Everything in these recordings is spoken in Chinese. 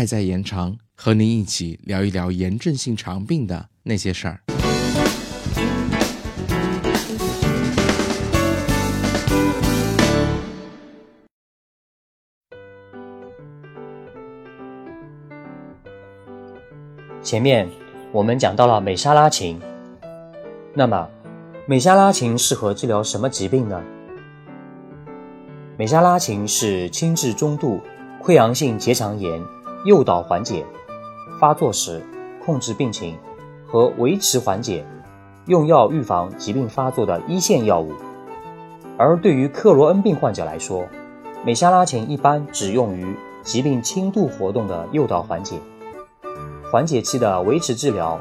爱在延长，和您一起聊一聊炎症性肠病的那些事儿。前面我们讲到了美沙拉嗪，那么美沙拉嗪适合治疗什么疾病呢？美沙拉嗪是轻至中度溃疡性结肠炎诱导缓解、发作时控制病情和维持缓解、用药预防疾病发作的一线药物。而对于克罗恩病患者来说，美沙拉嗪一般只用于疾病轻度活动的诱导缓解。缓解期的维持治疗，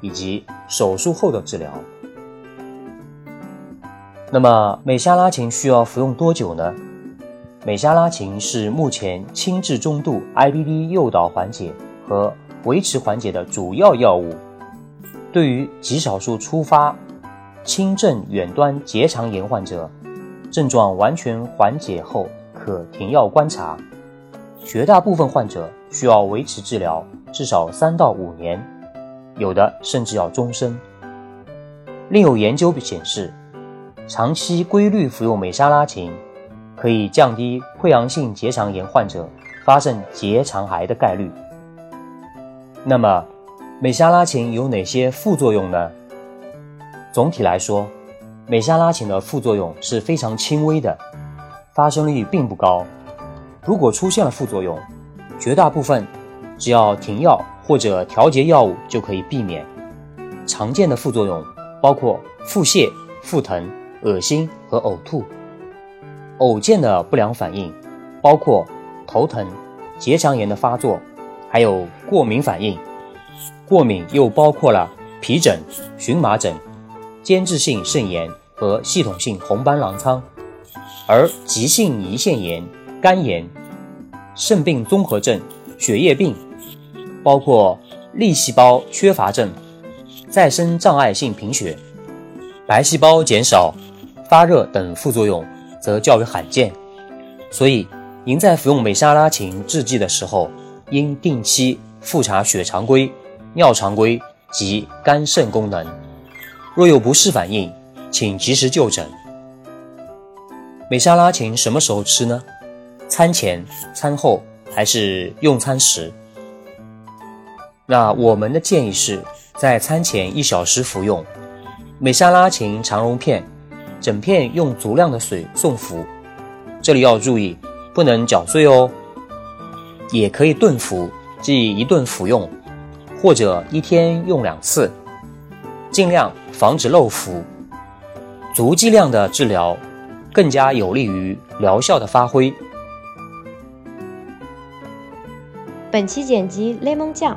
以及手术后的治疗。那么美沙拉嗪需要服用多久呢？美沙拉嗪是目前轻至中度 IBD 诱导缓解和维持缓解的主要药物。对于极少数初发轻症远端结肠炎患者，症状完全缓解后可停药观察。绝大部分患者需要维持治疗。至少三到五年，有的甚至要终身。另有研究显示，长期规律服用美沙拉嗪可以降低溃疡性结肠炎患者发生结肠癌的概率。那么，美沙拉嗪有哪些副作用呢？总体来说，美沙拉嗪的副作用是非常轻微的，发生率并不高。如果出现了副作用，绝大部分。只要停药或者调节药物就可以避免。常见的副作用包括腹泻、腹疼、恶心和呕吐。偶见的不良反应包括头疼、结肠炎的发作，还有过敏反应。过敏又包括了皮疹、荨麻疹、间质性肾炎和系统性红斑狼疮。而急性胰腺炎、肝炎、肾病综合症、血液病。包括粒细胞缺乏症、再生障碍性贫血、白细胞减少、发热等副作用，则较为罕见。所以，您在服用美沙拉嗪制剂的时候，应定期复查血常规、尿常规及肝肾功能。若有不适反应，请及时就诊。美沙拉嗪什么时候吃呢？餐前、餐后还是用餐时？那我们的建议是在餐前一小时服用美沙拉嗪肠溶片，整片用足量的水送服。这里要注意，不能搅碎哦。也可以顿服，即一顿服用，或者一天用两次，尽量防止漏服。足剂量的治疗更加有利于疗效的发挥。本期剪辑雷蒙酱。